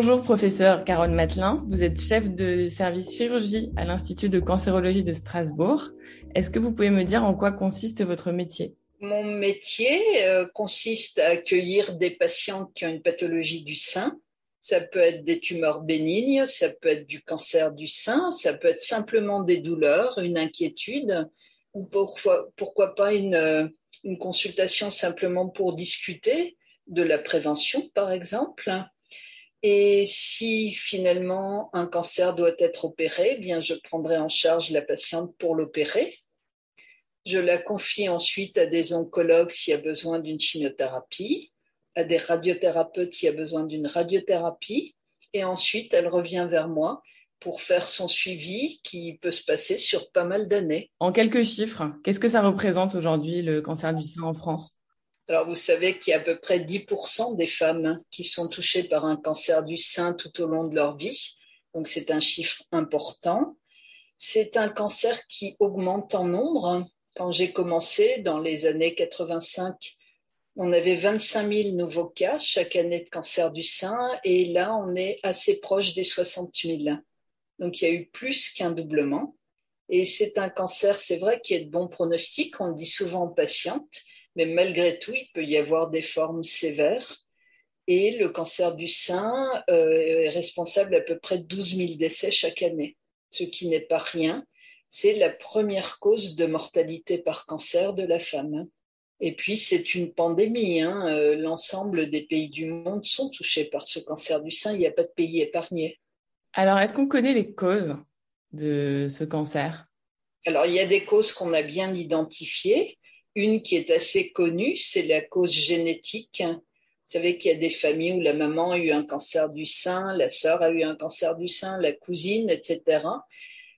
Bonjour professeur Carole Matelin, vous êtes chef de service chirurgie à l'Institut de cancérologie de Strasbourg. Est-ce que vous pouvez me dire en quoi consiste votre métier? Mon métier euh, consiste à accueillir des patients qui ont une pathologie du sein. Ça peut être des tumeurs bénignes, ça peut être du cancer du sein, ça peut être simplement des douleurs, une inquiétude, ou pourquoi, pas euh, une consultation simplement pour discuter de la prévention, par exemple. Et si finalement un cancer doit être opéré, eh bien je prendrai en charge la patiente pour l'opérer. Je la confie ensuite à des oncologues s'il y a besoin d'une chimiothérapie, à des radiothérapeutes s'il y a besoin d'une radiothérapie, et ensuite elle revient vers moi pour faire son suivi qui peut se passer sur pas mal d'années. En quelques chiffres, qu'est-ce que ça représente aujourd'hui le cancer du sein en France? Alors, vous savez qu'il y a à peu près 10% des femmes qui sont touchées par un cancer du sein tout au long de leur vie. Donc, c'est un chiffre important. C'est un cancer qui augmente en nombre. Quand j'ai commencé dans les années 85, on avait 25 000 nouveaux cas chaque année de cancer du sein et là, on est assez proche des 60 000. Donc, il y a eu plus qu'un doublement. Et c'est un cancer, c'est vrai, qui est de bon pronostic. On le dit souvent aux patientes mais malgré tout, il peut y avoir des formes sévères. Et le cancer du sein euh, est responsable à peu près de 12 000 décès chaque année, ce qui n'est pas rien. C'est la première cause de mortalité par cancer de la femme. Et puis, c'est une pandémie. Hein. Euh, l'ensemble des pays du monde sont touchés par ce cancer du sein. Il n'y a pas de pays épargné. Alors, est-ce qu'on connaît les causes de ce cancer? Alors, il y a des causes qu'on a bien identifiées. Une qui est assez connue, c'est la cause génétique. Vous savez qu'il y a des familles où la maman a eu un cancer du sein, la sœur a eu un cancer du sein, la cousine, etc.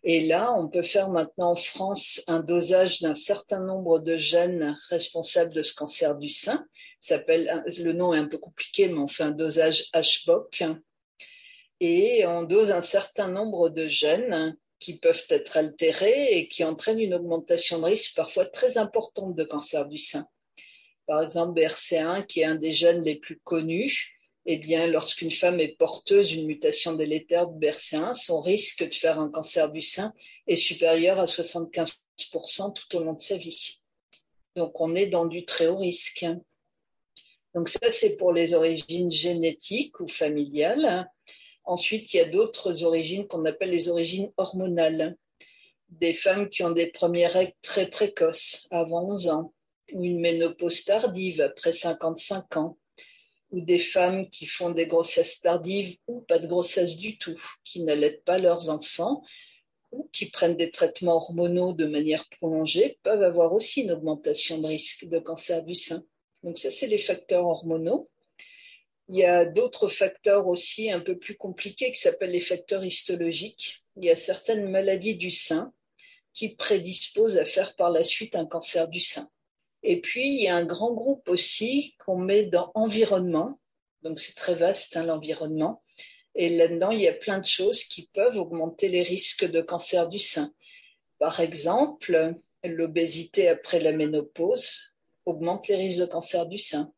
Et là, on peut faire maintenant en France un dosage d'un certain nombre de gènes responsables de ce cancer du sein. S'appelle, le nom est un peu compliqué, mais on fait un dosage HBOC. Et on dose un certain nombre de gènes qui peuvent être altérés et qui entraînent une augmentation de risque parfois très importante de cancer du sein. Par exemple, BRCA1, qui est un des gènes les plus connus, eh bien, lorsqu'une femme est porteuse d'une mutation délétère de BRCA1, son risque de faire un cancer du sein est supérieur à 75% tout au long de sa vie. Donc, on est dans du très haut risque. Donc, ça, c'est pour les origines génétiques ou familiales. Ensuite, il y a d'autres origines qu'on appelle les origines hormonales. Des femmes qui ont des premières règles très précoces, avant 11 ans, ou une ménopause tardive après 55 ans, ou des femmes qui font des grossesses tardives ou pas de grossesse du tout, qui n'allaitent pas leurs enfants, ou qui prennent des traitements hormonaux de manière prolongée, peuvent avoir aussi une augmentation de risque de cancer du sein. Donc ça, c'est les facteurs hormonaux. Il y a d'autres facteurs aussi un peu plus compliqués qui s'appellent les facteurs histologiques. Il y a certaines maladies du sein qui prédisposent à faire par la suite un cancer du sein. Et puis, il y a un grand groupe aussi qu'on met dans environnement. Donc, c'est très vaste, hein, l'environnement. Et là-dedans, il y a plein de choses qui peuvent augmenter les risques de cancer du sein. Par exemple, l'obésité après la ménopause augmente les risques de cancer du sein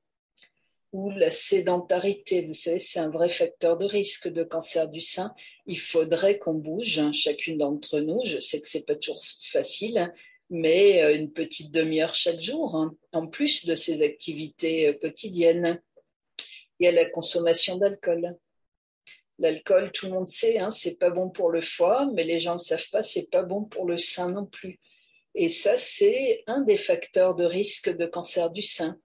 ou la sédentarité. Vous savez, c'est un vrai facteur de risque de cancer du sein. Il faudrait qu'on bouge, hein, chacune d'entre nous. Je sais que c'est pas toujours facile, hein, mais euh, une petite demi-heure chaque jour, hein, en plus de ces activités euh, quotidiennes. Il y a la consommation d'alcool. L'alcool, tout le monde sait, c'est pas bon pour le foie, mais les gens ne savent pas, c'est pas bon pour le sein non plus. Et ça, c'est un des facteurs de risque de cancer du sein.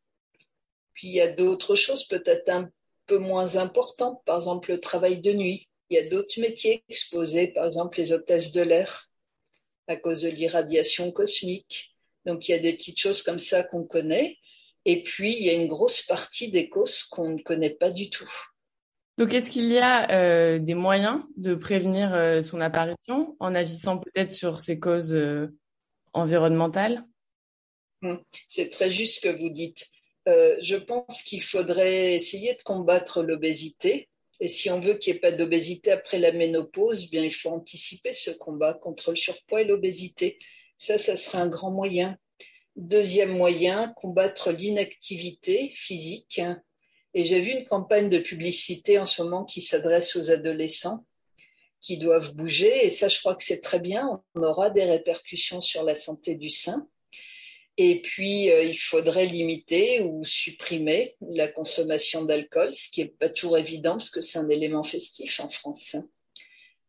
Puis il y a d'autres choses peut-être un peu moins importantes, par exemple le travail de nuit. Il y a d'autres métiers exposés, par exemple les hôtesses de l'air, à cause de l'irradiation cosmique. Donc il y a des petites choses comme ça qu'on connaît. Et puis il y a une grosse partie des causes qu'on ne connaît pas du tout. Donc est-ce qu'il y a euh, des moyens de prévenir euh, son apparition en agissant peut-être sur ces causes euh, environnementales? Hum, C'est très juste ce que vous dites. Euh, je pense qu'il faudrait essayer de combattre l'obésité. Et si on veut qu'il n'y ait pas d'obésité après la ménopause, bien, il faut anticiper ce combat contre le surpoids et l'obésité. Ça, ça serait un grand moyen. Deuxième moyen, combattre l'inactivité physique. Et j'ai vu une campagne de publicité en ce moment qui s'adresse aux adolescents qui doivent bouger. Et ça, je crois que c'est très bien. On aura des répercussions sur la santé du sein. Et puis, euh, il faudrait limiter ou supprimer la consommation d'alcool, ce qui n'est pas toujours évident parce que c'est un élément festif en France.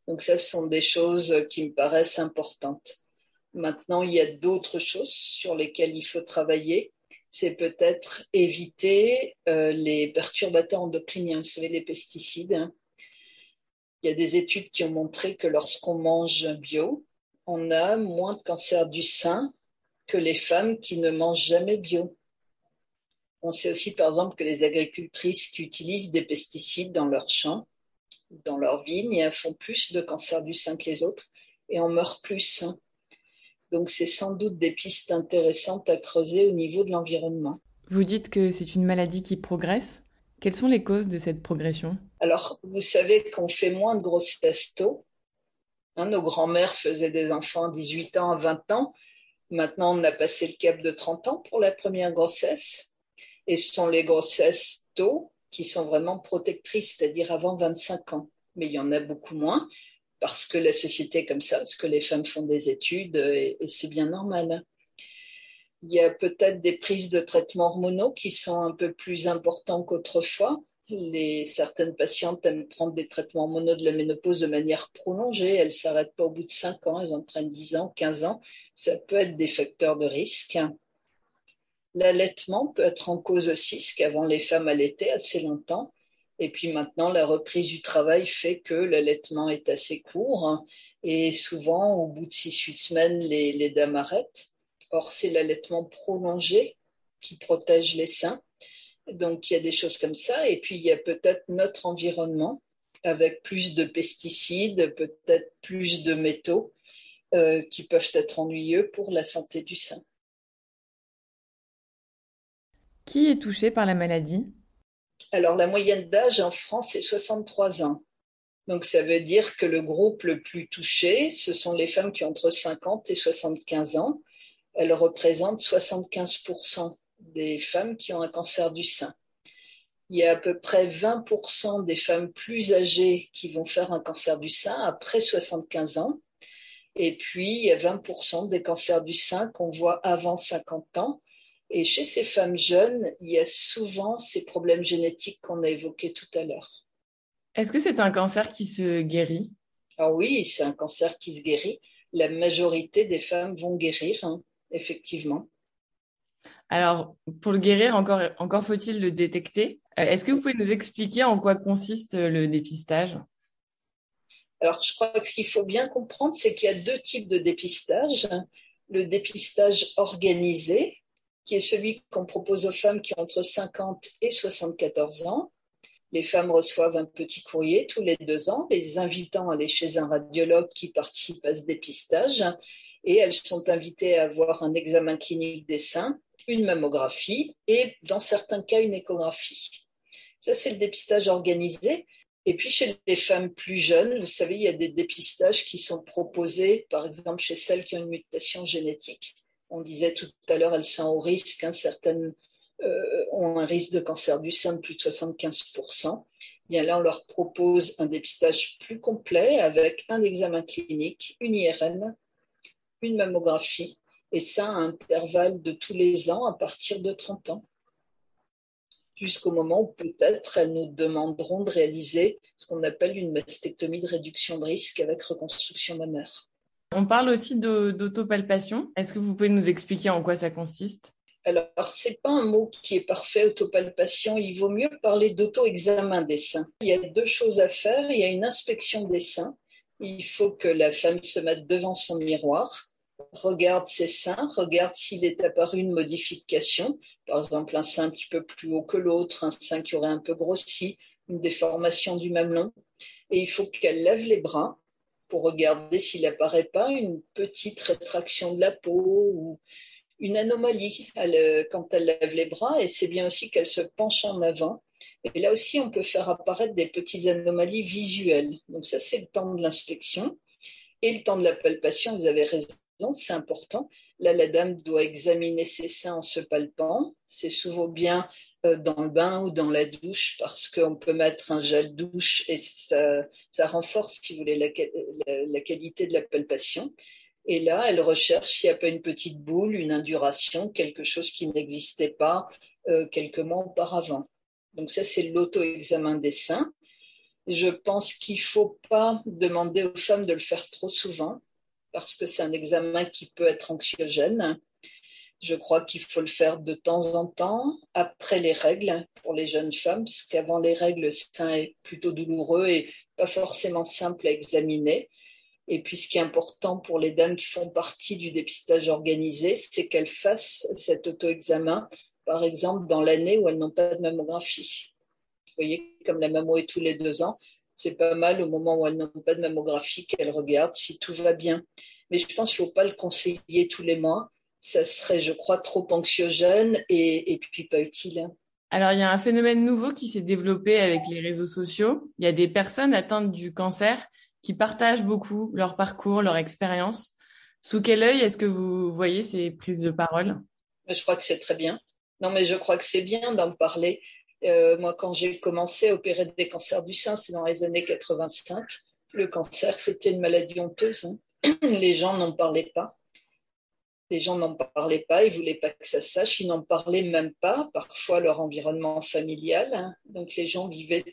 Donc ça, ce sont des choses qui me paraissent importantes. Maintenant, il y a d'autres choses sur lesquelles il faut travailler. C'est peut-être éviter euh, les perturbateurs endocriniens, vous savez, les pesticides. Hein. Il y a des études qui ont montré que lorsqu'on mange bio, on a moins de cancer du sein que les femmes qui ne mangent jamais bio. On sait aussi, par exemple, que les agricultrices qui utilisent des pesticides dans leurs champs, dans leurs vignes, font plus de cancer du sein que les autres et en meurent plus. Donc, c'est sans doute des pistes intéressantes à creuser au niveau de l'environnement. Vous dites que c'est une maladie qui progresse. Quelles sont les causes de cette progression? Alors, vous savez qu'on fait moins de grossesses tôt. Hein, nos grands-mères faisaient des enfants à 18 ans, à 20 ans. Maintenant, on a passé le cap de 30 ans pour la première grossesse. Et ce sont les grossesses tôt qui sont vraiment protectrices, c'est-à-dire avant 25 ans. Mais il y en a beaucoup moins parce que la société est comme ça, parce que les femmes font des études et, c'est bien normal. Il y a peut-être des prises de traitements hormonaux qui sont un peu plus importants qu'autrefois. Les, certaines patientes aiment prendre des traitements hormonaux de la ménopause de manière prolongée. Elles ne s'arrêtent pas au bout de 5 ans, elles en prennent 10 ans, 15 ans. Ça peut être des facteurs de risque. L'allaitement peut être en cause aussi, parce qu'avant les femmes allaitaient assez longtemps. Et puis maintenant, la reprise du travail fait que l'allaitement est assez court. Et souvent, au bout de 6-8 semaines, les, les dames arrêtent. Or, c'est l'allaitement prolongé qui protège les seins. Donc, il y a des choses comme ça. Et puis, il y a peut-être notre environnement avec plus de pesticides, peut-être plus de métaux euh, qui peuvent être ennuyeux pour la santé du sein. Qui est touché par la maladie? Alors, la moyenne d'âge en France est 63 ans. Donc, ça veut dire que le groupe le plus touché, ce sont les femmes qui ont entre 50 et 75 ans. Elles représentent 75% des femmes qui ont un cancer du sein. Il y a à peu près 20% des femmes plus âgées qui vont faire un cancer du sein après 75 ans. Et puis, il y a 20% des cancers du sein qu'on voit avant 50 ans. Et chez ces femmes jeunes, il y a souvent ces problèmes génétiques qu'on a évoqués tout à l'heure. Est-ce que c'est un cancer qui se guérit? Ah oui, c'est un cancer qui se guérit. La majorité des femmes vont guérir, hein, effectivement. Alors, pour le guérir, encore, encore faut-il le détecter. Euh, est-ce que vous pouvez nous expliquer en quoi consiste le dépistage? Alors, je crois que ce qu'il faut bien comprendre, c'est qu'il y a deux types de dépistage. Le dépistage organisé, qui est celui qu'on propose aux femmes qui ont entre 50 et 74 ans. Les femmes reçoivent un petit courrier tous les deux ans, les invitant à aller chez un radiologue qui participe à ce dépistage. Et elles sont invitées à avoir un examen clinique des seins une mammographie et dans certains cas une échographie. Ça, c'est le dépistage organisé. Et puis chez les femmes plus jeunes, vous savez, il y a des dépistages qui sont proposés, par exemple chez celles qui ont une mutation génétique. On disait tout à l'heure, elles sont au risque, hein, certaines euh, ont un risque de cancer du sein de plus de 75%. Bien là, on leur propose un dépistage plus complet avec un examen clinique, une IRM, une mammographie et ça à intervalle de tous les ans à partir de 30 ans, jusqu'au moment où peut-être elles nous demanderont de réaliser ce qu'on appelle une mastectomie de réduction de risque avec reconstruction mammaire. On parle aussi d'autopalpation. Est-ce que vous pouvez nous expliquer en quoi ça consiste? Alors, c'est pas un mot qui est parfait, autopalpation. Il vaut mieux parler d'auto-examen des seins. Il y a deux choses à faire. Il y a une inspection des seins. Il faut que la femme se mette devant son miroir regarde ses seins, regarde s'il est apparu une modification, par exemple un sein un petit peu plus haut que l'autre, un sein qui aurait un peu grossi, une déformation du mamelon. Et il faut qu'elle lève les bras pour regarder s'il n'apparaît pas une petite rétraction de la peau ou une anomalie euh, quand elle lève les bras. Et c'est bien aussi qu'elle se penche en avant. Et là aussi, on peut faire apparaître des petites anomalies visuelles. Donc ça, c'est le temps de l'inspection. Et le temps de la palpation, vous avez raison c'est important. Là, la dame doit examiner ses seins en se palpant. C'est souvent bien euh, dans le bain ou dans la douche parce qu'on peut mettre un gel douche et ça, renforce, si vous voulez, la, qualité de la palpation. Et là, elle recherche s'il n'y a pas une petite boule, une induration, quelque chose qui n'existait pas euh, quelques mois auparavant. Donc ça, c'est l'auto-examen des seins. Je pense qu'il ne faut pas demander aux femmes de le faire trop souvent parce que c'est un examen qui peut être anxiogène. Je crois qu'il faut le faire de temps en temps, après les règles, pour les jeunes femmes, parce qu'avant les règles, le sein est plutôt douloureux et pas forcément simple à examiner. Et puis, ce qui est important pour les dames qui font partie du dépistage organisé, c'est qu'elles fassent cet auto-examen, par exemple, dans l'année où elles n'ont pas de mammographie. Vous voyez, comme la mammo est tous les deux ans, c'est pas mal au moment où elles n'ont pas de mammographie qu'elles regardent si tout va bien. Mais je pense qu'il ne faut pas le conseiller tous les mois ça serait, je crois, trop anxiogène et, puis pas utile. Alors, il y a un phénomène nouveau qui s'est développé avec les réseaux sociaux. Il y a des personnes atteintes du cancer qui partagent beaucoup leur parcours, leur expérience. Sous quel œil est-ce que vous voyez ces prises de parole? Je crois que c'est très bien. Non, mais je crois que c'est bien d'en parler. Euh, moi, quand j'ai commencé à opérer des cancers du sein, c'est dans les années 85. Le cancer, c'était une maladie honteuse. Hein. Les gens n'en parlaient pas. Les gens n'en parlaient pas, ils voulaient pas que ça se sache, ils n'en parlaient même pas, parfois leur environnement familial. Hein. Donc les gens vivaient,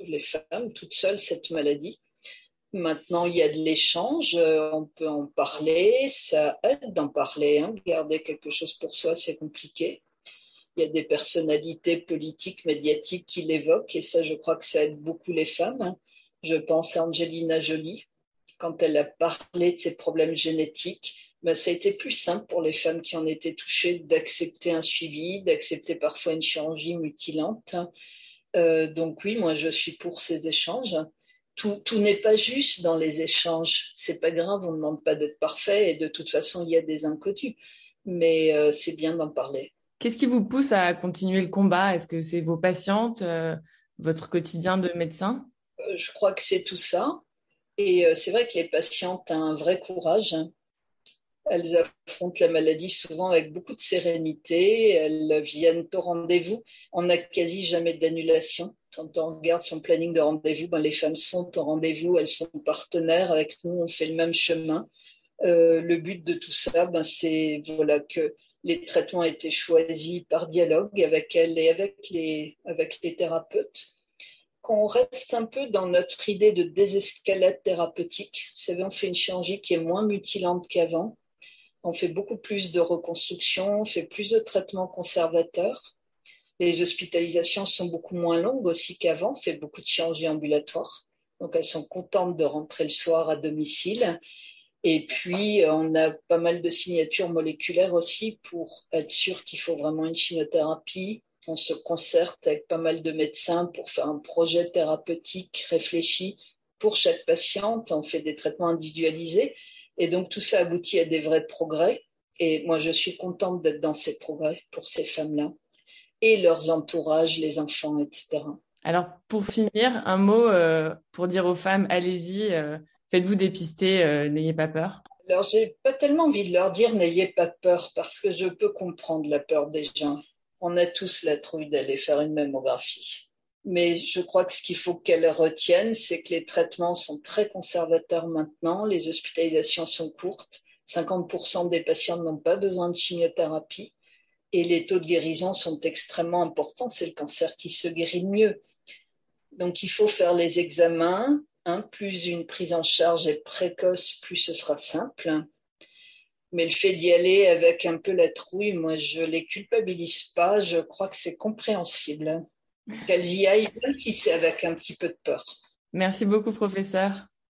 les femmes, toutes seules cette maladie. Maintenant, il y a de l'échange, euh, on peut en parler, ça aide d'en parler. Hein. Garder quelque chose pour soi, c'est compliqué. Il y a des personnalités politiques, médiatiques qui l'évoquent, et ça, je crois que ça aide beaucoup les femmes. Hein. Je pense à Angelina Jolie, quand elle a parlé de ses problèmes génétiques, bah, ça a été plus simple pour les femmes qui en étaient touchées d'accepter un suivi, d'accepter parfois une chirurgie mutilante. Euh, donc oui, moi je suis pour ces échanges. Tout, tout n'est pas juste dans les échanges. C'est pas grave, on ne demande pas d'être parfait et de toute façon il y a des inconnus. Mais euh, c'est bien d'en parler. Qu'est-ce qui vous pousse à continuer le combat? Est-ce que c'est vos patientes, euh, votre quotidien de médecin? Je crois que c'est tout ça. Et c'est vrai que les patientes ont un vrai courage. Elles affrontent la maladie souvent avec beaucoup de sérénité. Elles viennent au rendez-vous. On n'a quasi jamais d'annulation. Quand on regarde son planning de rendez-vous, ben, les femmes sont au rendez-vous, elles sont partenaires avec nous, on fait le même chemin. Euh, le but de tout ça, ben, c'est voilà, que les traitements aient été choisis par dialogue avec elles et avec les, avec les thérapeutes. Qu'on reste un peu dans notre idée de désescalade thérapeutique. Vous savez, on fait une chirurgie qui est moins mutilante qu'avant on fait beaucoup plus de reconstruction, on fait plus de traitements conservateurs. Les hospitalisations sont beaucoup moins longues aussi qu'avant, on fait beaucoup de chirurgie ambulatoire. Donc elles sont contentes de rentrer le soir à domicile. Et puis, on a pas mal de signatures moléculaires aussi pour être sûr qu'il faut vraiment une chimiothérapie. On se concerte avec pas mal de médecins pour faire un projet thérapeutique réfléchi pour chaque patiente. On fait des traitements individualisés. Et donc tout ça aboutit à des vrais progrès. Et moi, je suis contente d'être dans ces progrès pour ces femmes-là et leurs entourages, les enfants, etc. Alors, pour finir, un mot euh, pour dire aux femmes, allez-y, euh, faites-vous dépister, euh, n'ayez pas peur. Alors, j'ai pas tellement envie de leur dire n'ayez pas peur parce que je peux comprendre la peur des gens. On a tous la trouille d'aller faire une mammographie. Mais je crois que ce qu'il faut qu'elles retiennent, c'est que les traitements sont très conservateurs maintenant, les hospitalisations sont courtes, 50% des patients n'ont pas besoin de chimiothérapie et les taux de guérison sont extrêmement importants. C'est le cancer qui se guérit le mieux. Donc il faut faire les examens. Hein, plus une prise en charge est précoce, plus ce sera simple. Mais le fait d'y aller avec un peu la trouille, moi je les culpabilise pas. Je crois que c'est compréhensible qu'elles y aillent, même si c'est avec un petit peu de peur. Merci beaucoup, professeur.